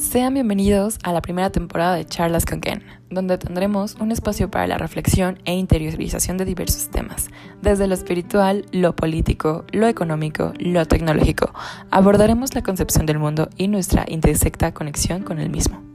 Sean bienvenidos a la primera temporada de Charlas con Ken, donde tendremos un espacio para la reflexión e interiorización de diversos temas, desde lo espiritual, lo político, lo económico, lo tecnológico. Abordaremos la concepción del mundo y nuestra intersecta conexión con el mismo.